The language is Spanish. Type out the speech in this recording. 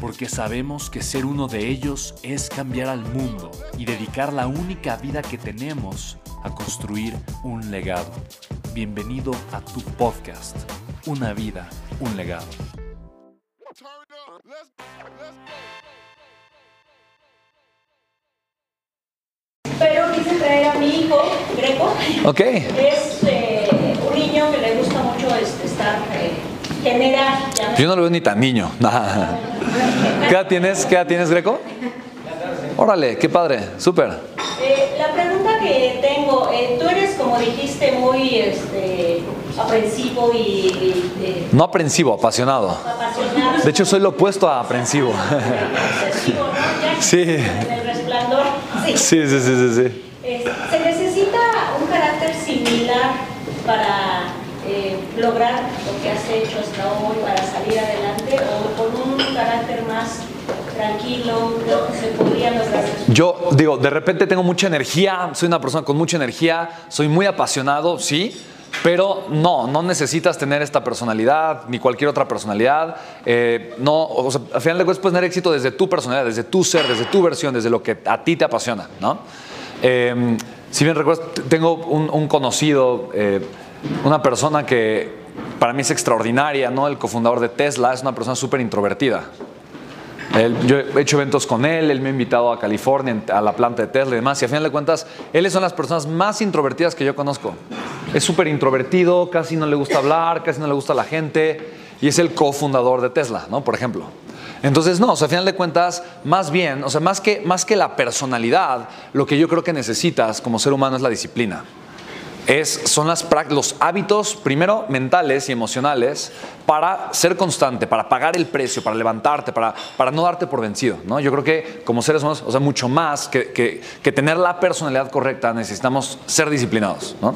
porque sabemos que ser uno de ellos es cambiar al mundo y dedicar la única vida que tenemos a construir un legado. Bienvenido a tu podcast, Una vida, un legado. Pero quise traer a mi hijo, Greco. Ok. Es eh, un niño que le gusta mucho este, estar, llamémoslo. Yo no lo veo ni tan niño. ¿Qué edad tienes? ¿Qué edad tienes, Greco? Órale, qué padre, súper. Eh, la pregunta que tengo, eh, tú eres como dijiste muy este, aprensivo y, y, eh, No aprensivo, apasionado. apasionado. De hecho, soy lo opuesto a aprensivo. Obsesivo, ¿no? Ya Sí. En el resplandor. Sí. Sí, sí, sí, sí, sí. ¿Se necesita un carácter similar para eh, lograr lo que has hecho hasta hoy, para salir adelante, o con un carácter más tranquilo, se podría? Yo digo, de repente tengo mucha energía, soy una persona con mucha energía, soy muy apasionado, sí, pero no, no necesitas tener esta personalidad ni cualquier otra personalidad. Eh, no, o sea, al final de cuentas puedes tener éxito desde tu personalidad, desde tu ser, desde tu versión, desde lo que a ti te apasiona, ¿no? Eh, si bien recuerdas, tengo un, un conocido, eh, una persona que para mí es extraordinaria, ¿no? El cofundador de Tesla es una persona súper introvertida. Yo he hecho eventos con él, él me ha invitado a California, a la planta de Tesla y demás, y a final de cuentas, él es una de las personas más introvertidas que yo conozco. Es súper introvertido, casi no le gusta hablar, casi no le gusta la gente, y es el cofundador de Tesla, ¿no? Por ejemplo. Entonces, no, o sea, a final de cuentas, más bien, o sea, más que, más que la personalidad, lo que yo creo que necesitas como ser humano es la disciplina son los hábitos, primero mentales y emocionales, para ser constante, para pagar el precio, para levantarte, para, para no darte por vencido. ¿no? Yo creo que como seres humanos, o sea, mucho más que, que- que tener la personalidad correcta, necesitamos ser disciplinados. ¿no?